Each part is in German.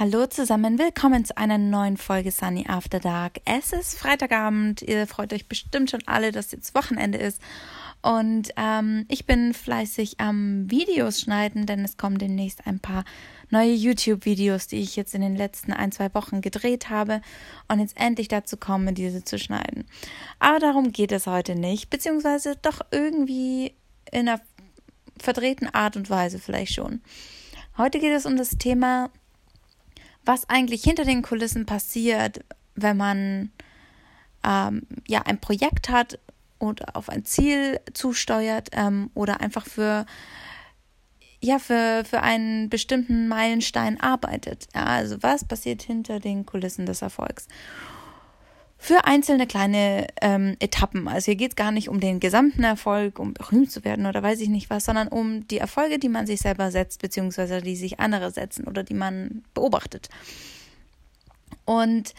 Hallo zusammen, willkommen zu einer neuen Folge Sunny After Dark. Es ist Freitagabend, ihr freut euch bestimmt schon alle, dass jetzt Wochenende ist. Und ähm, ich bin fleißig am Videos schneiden, denn es kommen demnächst ein paar neue YouTube-Videos, die ich jetzt in den letzten ein, zwei Wochen gedreht habe und jetzt endlich dazu komme, diese zu schneiden. Aber darum geht es heute nicht, beziehungsweise doch irgendwie in einer verdrehten Art und Weise vielleicht schon. Heute geht es um das Thema was eigentlich hinter den Kulissen passiert, wenn man ähm, ja ein Projekt hat oder auf ein Ziel zusteuert ähm, oder einfach für ja für für einen bestimmten Meilenstein arbeitet. Ja, also was passiert hinter den Kulissen des Erfolgs? Für einzelne kleine ähm, Etappen. Also hier geht es gar nicht um den gesamten Erfolg, um berühmt zu werden oder weiß ich nicht was, sondern um die Erfolge, die man sich selber setzt, beziehungsweise die sich andere setzen oder die man beobachtet. Und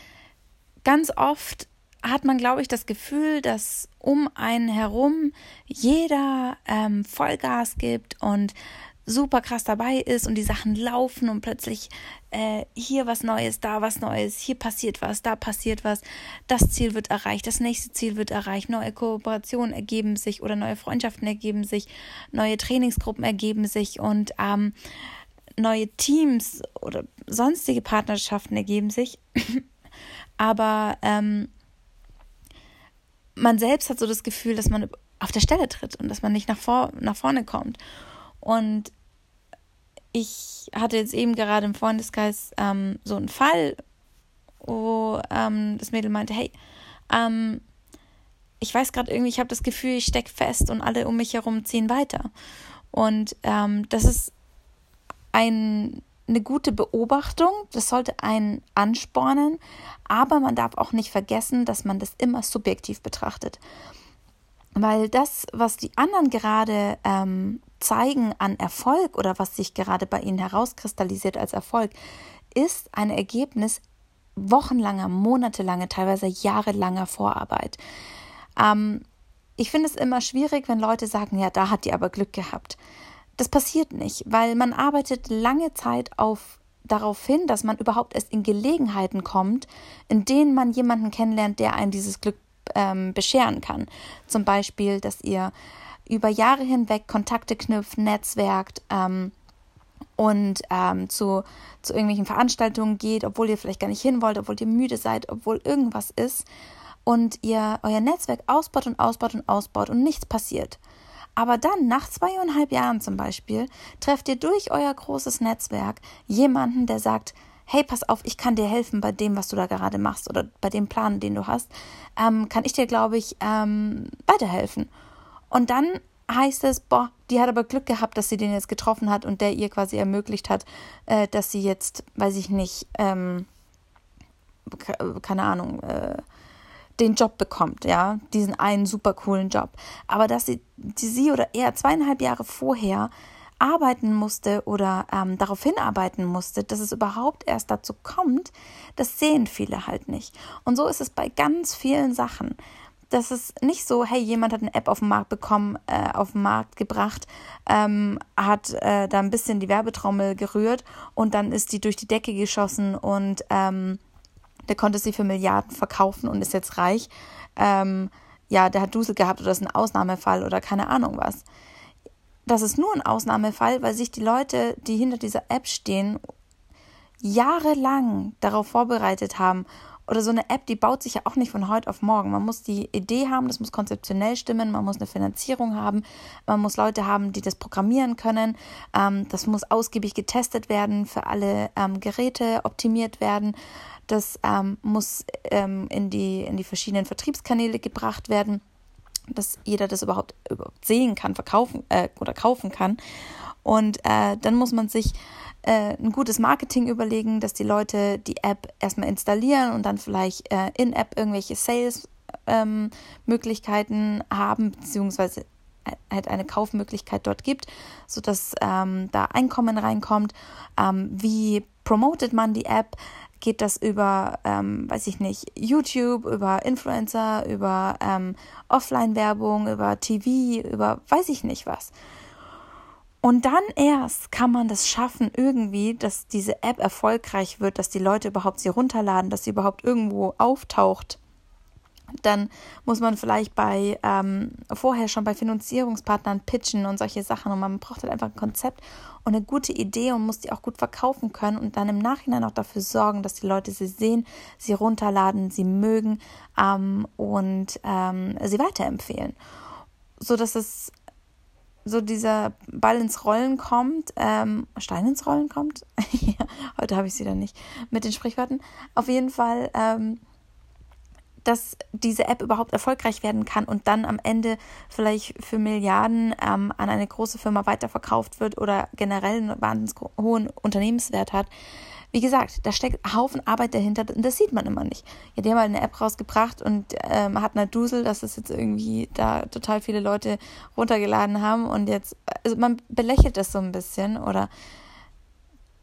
ganz oft hat man, glaube ich, das Gefühl, dass um einen herum jeder ähm, Vollgas gibt und super krass dabei ist und die Sachen laufen und plötzlich äh, hier was Neues, da was Neues, hier passiert was, da passiert was, das Ziel wird erreicht, das nächste Ziel wird erreicht, neue Kooperationen ergeben sich oder neue Freundschaften ergeben sich, neue Trainingsgruppen ergeben sich und ähm, neue Teams oder sonstige Partnerschaften ergeben sich. Aber ähm, man selbst hat so das Gefühl, dass man auf der Stelle tritt und dass man nicht nach, vor, nach vorne kommt. Und ich hatte jetzt eben gerade im Freundeskreis ähm, so einen Fall, wo ähm, das Mädel meinte, hey, ähm, ich weiß gerade irgendwie, ich habe das Gefühl, ich stecke fest und alle um mich herum ziehen weiter. Und ähm, das ist ein, eine gute Beobachtung, das sollte einen anspornen, aber man darf auch nicht vergessen, dass man das immer subjektiv betrachtet. Weil das, was die anderen gerade ähm, zeigen an Erfolg oder was sich gerade bei ihnen herauskristallisiert als Erfolg, ist ein Ergebnis wochenlanger, monatelanger, teilweise jahrelanger Vorarbeit. Ähm, ich finde es immer schwierig, wenn Leute sagen, ja, da hat die aber Glück gehabt. Das passiert nicht, weil man arbeitet lange Zeit auf darauf hin, dass man überhaupt erst in Gelegenheiten kommt, in denen man jemanden kennenlernt, der einen dieses Glück ähm, bescheren kann. Zum Beispiel, dass ihr über Jahre hinweg Kontakte knüpft, netzwerkt ähm, und ähm, zu, zu irgendwelchen Veranstaltungen geht, obwohl ihr vielleicht gar nicht hin wollt, obwohl ihr müde seid, obwohl irgendwas ist und ihr euer Netzwerk ausbaut und ausbaut und ausbaut und nichts passiert. Aber dann, nach zweieinhalb Jahren zum Beispiel, trefft ihr durch euer großes Netzwerk jemanden, der sagt, hey, pass auf, ich kann dir helfen bei dem, was du da gerade machst oder bei dem Plan, den du hast, ähm, kann ich dir, glaube ich, ähm, weiterhelfen. Und dann heißt es, boah, die hat aber Glück gehabt, dass sie den jetzt getroffen hat und der ihr quasi ermöglicht hat, äh, dass sie jetzt, weiß ich nicht, ähm, keine Ahnung, äh, den Job bekommt, ja, diesen einen super coolen Job. Aber dass sie, die, sie oder er zweieinhalb Jahre vorher arbeiten musste oder ähm, darauf hinarbeiten musste, dass es überhaupt erst dazu kommt, das sehen viele halt nicht. Und so ist es bei ganz vielen Sachen das ist nicht so, hey, jemand hat eine App auf den Markt bekommen, äh, auf den Markt gebracht, ähm, hat äh, da ein bisschen die Werbetrommel gerührt und dann ist die durch die Decke geschossen und ähm, der konnte sie für Milliarden verkaufen und ist jetzt reich. Ähm, ja, der hat Dusel gehabt oder ist ein Ausnahmefall oder keine Ahnung was. Das ist nur ein Ausnahmefall, weil sich die Leute, die hinter dieser App stehen, jahrelang darauf vorbereitet haben oder so eine App, die baut sich ja auch nicht von heute auf morgen. Man muss die Idee haben, das muss konzeptionell stimmen, man muss eine Finanzierung haben, man muss Leute haben, die das programmieren können. Ähm, das muss ausgiebig getestet werden, für alle ähm, Geräte optimiert werden. Das ähm, muss in, die, in die verschiedenen Vertriebskanäle gebracht werden, dass jeder das überhaupt, überhaupt sehen kann, verkaufen äh, oder kaufen kann. Und äh, dann muss man sich äh, ein gutes Marketing überlegen, dass die Leute die App erstmal installieren und dann vielleicht äh, in-App irgendwelche Sales-Möglichkeiten ähm, haben, beziehungsweise halt eine Kaufmöglichkeit dort gibt, sodass ähm, da Einkommen reinkommt. Ähm, wie promotet man die App? Geht das über, ähm, weiß ich nicht, YouTube, über Influencer, über ähm, Offline-Werbung, über TV, über weiß ich nicht was. Und dann erst kann man das schaffen, irgendwie, dass diese App erfolgreich wird, dass die Leute überhaupt sie runterladen, dass sie überhaupt irgendwo auftaucht. Dann muss man vielleicht bei ähm, vorher schon bei Finanzierungspartnern pitchen und solche Sachen. Und man braucht halt einfach ein Konzept und eine gute Idee und muss die auch gut verkaufen können und dann im Nachhinein auch dafür sorgen, dass die Leute sie sehen, sie runterladen, sie mögen ähm, und ähm, sie weiterempfehlen. So dass es so dieser Ball ins Rollen kommt, ähm, Stein ins Rollen kommt. heute habe ich sie dann nicht mit den Sprichwörtern. Auf jeden Fall, ähm, dass diese App überhaupt erfolgreich werden kann und dann am Ende vielleicht für Milliarden ähm, an eine große Firma weiterverkauft wird oder generell einen wahnsinnig hohen Unternehmenswert hat. Wie gesagt, da steckt ein Haufen Arbeit dahinter und das sieht man immer nicht. Ja, die haben halt eine App rausgebracht und ähm, hat eine Dusel, dass es jetzt irgendwie da total viele Leute runtergeladen haben und jetzt, also man belächelt das so ein bisschen oder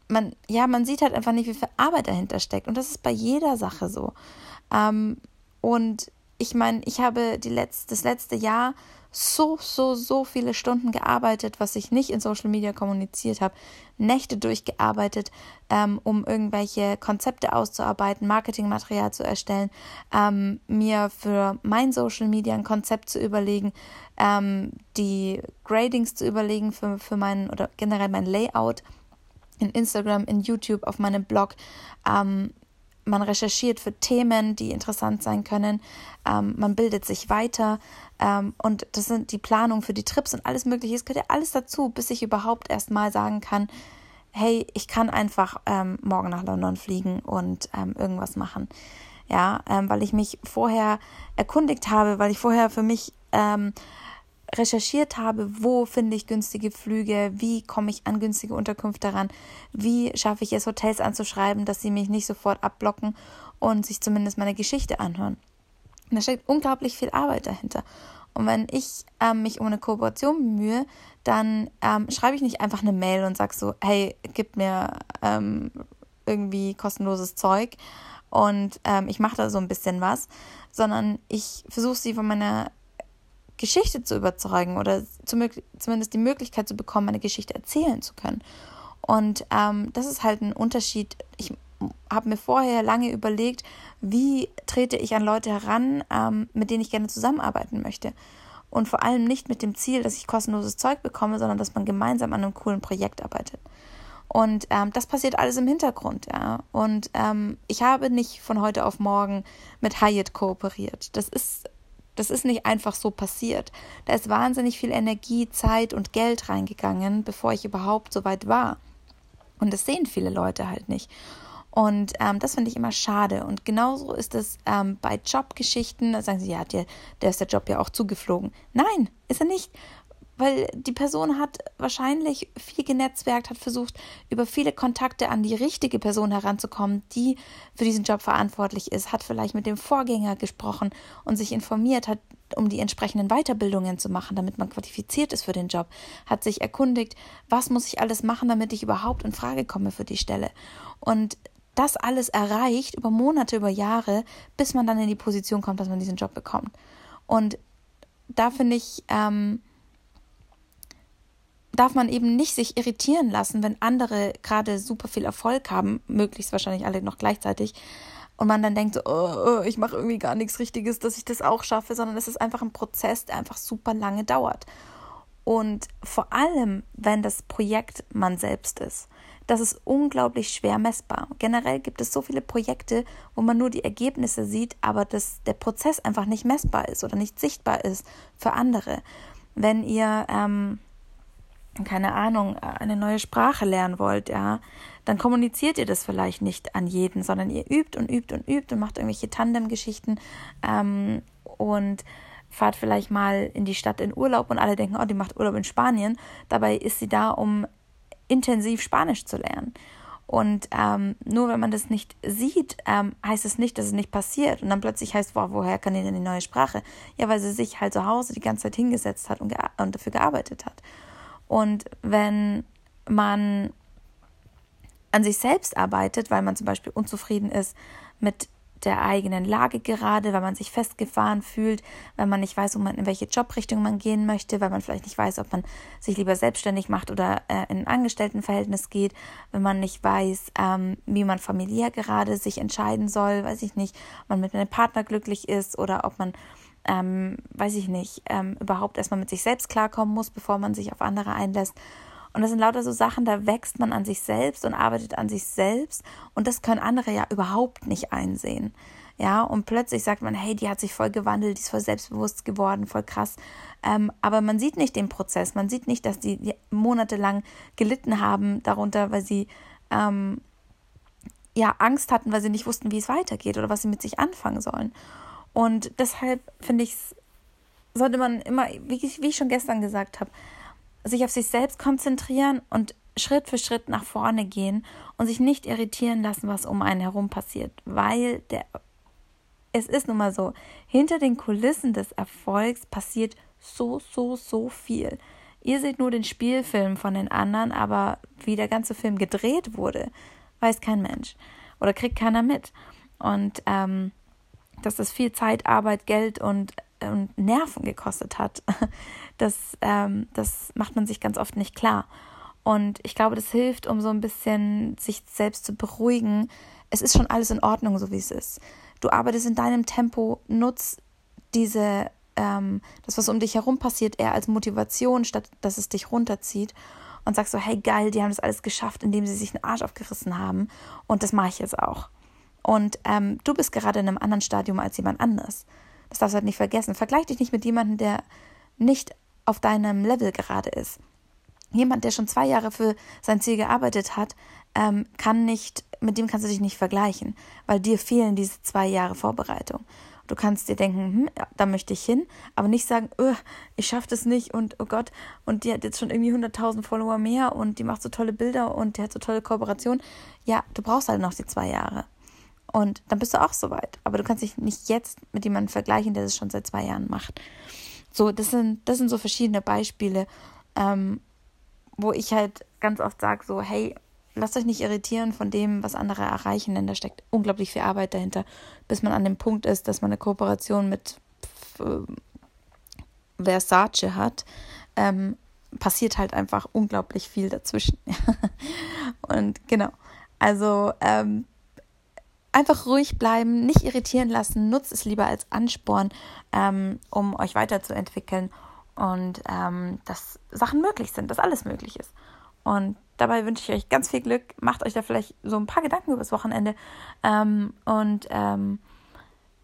man, ja, man sieht halt einfach nicht, wie viel Arbeit dahinter steckt und das ist bei jeder Sache so. Ähm, und ich meine, ich habe die letzte, das letzte Jahr so, so, so viele Stunden gearbeitet, was ich nicht in Social Media kommuniziert habe, Nächte durchgearbeitet, ähm, um irgendwelche Konzepte auszuarbeiten, Marketingmaterial zu erstellen, ähm, mir für mein Social Media ein Konzept zu überlegen, ähm, die Gradings zu überlegen für, für mein oder generell mein Layout in Instagram, in YouTube, auf meinem Blog, ähm, man recherchiert für Themen, die interessant sein können, ähm, man bildet sich weiter ähm, und das sind die Planungen für die Trips und alles Mögliche. Es gehört ja alles dazu, bis ich überhaupt erst mal sagen kann, hey, ich kann einfach ähm, morgen nach London fliegen und ähm, irgendwas machen. Ja, ähm, weil ich mich vorher erkundigt habe, weil ich vorher für mich ähm, recherchiert habe, wo finde ich günstige Flüge, wie komme ich an günstige Unterkünfte ran, wie schaffe ich es, Hotels anzuschreiben, dass sie mich nicht sofort abblocken und sich zumindest meine Geschichte anhören. Und da steckt unglaublich viel Arbeit dahinter. Und wenn ich ähm, mich um eine Kooperation bemühe, dann ähm, schreibe ich nicht einfach eine Mail und sage so, hey, gib mir ähm, irgendwie kostenloses Zeug und ähm, ich mache da so ein bisschen was, sondern ich versuche sie von meiner Geschichte zu überzeugen oder zumindest die Möglichkeit zu bekommen, meine Geschichte erzählen zu können. Und ähm, das ist halt ein Unterschied. Ich habe mir vorher lange überlegt, wie trete ich an Leute heran, ähm, mit denen ich gerne zusammenarbeiten möchte. Und vor allem nicht mit dem Ziel, dass ich kostenloses Zeug bekomme, sondern dass man gemeinsam an einem coolen Projekt arbeitet. Und ähm, das passiert alles im Hintergrund, ja. Und ähm, ich habe nicht von heute auf morgen mit Hyatt kooperiert. Das ist das ist nicht einfach so passiert. Da ist wahnsinnig viel Energie, Zeit und Geld reingegangen, bevor ich überhaupt so weit war. Und das sehen viele Leute halt nicht. Und ähm, das finde ich immer schade. Und genauso ist es ähm, bei Jobgeschichten. Da sagen sie, ja, der, der ist der Job ja auch zugeflogen. Nein, ist er nicht weil die Person hat wahrscheinlich viel genetzwerkt, hat versucht, über viele Kontakte an die richtige Person heranzukommen, die für diesen Job verantwortlich ist, hat vielleicht mit dem Vorgänger gesprochen und sich informiert, hat um die entsprechenden Weiterbildungen zu machen, damit man qualifiziert ist für den Job, hat sich erkundigt, was muss ich alles machen, damit ich überhaupt in Frage komme für die Stelle. Und das alles erreicht über Monate, über Jahre, bis man dann in die Position kommt, dass man diesen Job bekommt. Und da finde ich, ähm, darf man eben nicht sich irritieren lassen, wenn andere gerade super viel Erfolg haben, möglichst wahrscheinlich alle noch gleichzeitig, und man dann denkt so, oh, oh, ich mache irgendwie gar nichts Richtiges, dass ich das auch schaffe, sondern es ist einfach ein Prozess, der einfach super lange dauert. Und vor allem, wenn das Projekt man selbst ist, das ist unglaublich schwer messbar. Generell gibt es so viele Projekte, wo man nur die Ergebnisse sieht, aber das, der Prozess einfach nicht messbar ist oder nicht sichtbar ist für andere. Wenn ihr ähm, keine Ahnung, eine neue Sprache lernen wollt, ja, dann kommuniziert ihr das vielleicht nicht an jeden, sondern ihr übt und übt und übt und macht irgendwelche Tandem-Geschichten ähm, und fahrt vielleicht mal in die Stadt in Urlaub und alle denken, oh, die macht Urlaub in Spanien. Dabei ist sie da, um intensiv Spanisch zu lernen. Und ähm, nur wenn man das nicht sieht, ähm, heißt es nicht, dass es nicht passiert. Und dann plötzlich heißt, boah, woher kann die denn die neue Sprache? Ja, weil sie sich halt zu Hause die ganze Zeit hingesetzt hat und, und dafür gearbeitet hat. Und wenn man an sich selbst arbeitet, weil man zum Beispiel unzufrieden ist mit der eigenen Lage gerade, weil man sich festgefahren fühlt, weil man nicht weiß, man, in welche Jobrichtung man gehen möchte, weil man vielleicht nicht weiß, ob man sich lieber selbstständig macht oder äh, in ein Angestelltenverhältnis geht, wenn man nicht weiß, ähm, wie man familiär gerade sich entscheiden soll, weiß ich nicht, ob man mit einem Partner glücklich ist oder ob man ähm, weiß ich nicht, ähm, überhaupt erstmal mit sich selbst klarkommen muss, bevor man sich auf andere einlässt. Und das sind lauter so Sachen, da wächst man an sich selbst und arbeitet an sich selbst. Und das können andere ja überhaupt nicht einsehen. Ja, und plötzlich sagt man, hey, die hat sich voll gewandelt, die ist voll selbstbewusst geworden, voll krass. Ähm, aber man sieht nicht den Prozess, man sieht nicht, dass die, monatelang gelitten haben darunter, weil sie ähm, ja Angst hatten, weil sie nicht wussten, wie es weitergeht oder was sie mit sich anfangen sollen. Und deshalb finde ich, sollte man immer, wie ich, wie ich schon gestern gesagt habe, sich auf sich selbst konzentrieren und Schritt für Schritt nach vorne gehen und sich nicht irritieren lassen, was um einen herum passiert, weil der es ist nun mal so, hinter den Kulissen des Erfolgs passiert so, so, so viel. Ihr seht nur den Spielfilm von den anderen, aber wie der ganze Film gedreht wurde, weiß kein Mensch oder kriegt keiner mit. Und ähm, dass das viel Zeit, Arbeit, Geld und und Nerven gekostet hat. Das, ähm, das macht man sich ganz oft nicht klar. Und ich glaube, das hilft, um so ein bisschen sich selbst zu beruhigen. Es ist schon alles in Ordnung, so wie es ist. Du arbeitest in deinem Tempo, nutz diese, ähm, das, was um dich herum passiert, eher als Motivation, statt dass es dich runterzieht. Und sagst so, hey geil, die haben das alles geschafft, indem sie sich einen Arsch aufgerissen haben. Und das mache ich jetzt auch. Und ähm, du bist gerade in einem anderen Stadium als jemand anderes. Das darfst du halt nicht vergessen. Vergleich dich nicht mit jemandem, der nicht auf deinem Level gerade ist. Jemand, der schon zwei Jahre für sein Ziel gearbeitet hat, ähm, kann nicht, mit dem kannst du dich nicht vergleichen, weil dir fehlen diese zwei Jahre Vorbereitung. Du kannst dir denken, hm, ja, da möchte ich hin, aber nicht sagen, ich schaffe das nicht und oh Gott, und die hat jetzt schon irgendwie 100.000 Follower mehr und die macht so tolle Bilder und die hat so tolle Kooperation. Ja, du brauchst halt noch die zwei Jahre. Und dann bist du auch soweit. Aber du kannst dich nicht jetzt mit jemandem vergleichen, der das schon seit zwei Jahren macht. So, das sind, das sind so verschiedene Beispiele, ähm, wo ich halt ganz oft sage: so, hey, lasst euch nicht irritieren von dem, was andere erreichen, denn da steckt unglaublich viel Arbeit dahinter, bis man an dem Punkt ist, dass man eine Kooperation mit Versace hat. Ähm, passiert halt einfach unglaublich viel dazwischen. Und genau. Also ähm, einfach ruhig bleiben, nicht irritieren lassen, nutzt es lieber als Ansporn, ähm, um euch weiterzuentwickeln und ähm, dass Sachen möglich sind, dass alles möglich ist. Und dabei wünsche ich euch ganz viel Glück. Macht euch da vielleicht so ein paar Gedanken übers Wochenende ähm, und ähm,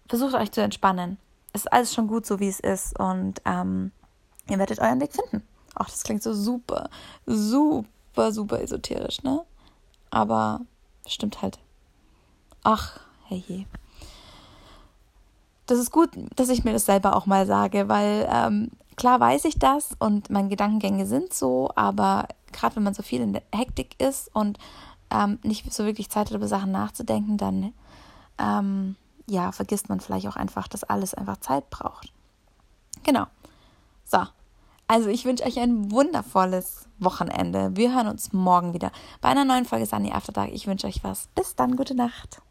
versucht euch zu entspannen. Es ist alles schon gut so, wie es ist und ähm, ihr werdet euren Weg finden. Ach, das klingt so super, super, super esoterisch, ne? Aber stimmt halt. Ach, hey. Das ist gut, dass ich mir das selber auch mal sage, weil ähm, klar weiß ich das und meine Gedankengänge sind so, aber gerade wenn man so viel in der Hektik ist und ähm, nicht so wirklich Zeit hat, über Sachen nachzudenken, dann ähm, ja, vergisst man vielleicht auch einfach, dass alles einfach Zeit braucht. Genau. So. Also ich wünsche euch ein wundervolles Wochenende. Wir hören uns morgen wieder bei einer neuen Folge Sunny After Dark. Ich wünsche euch was. Bis dann, gute Nacht.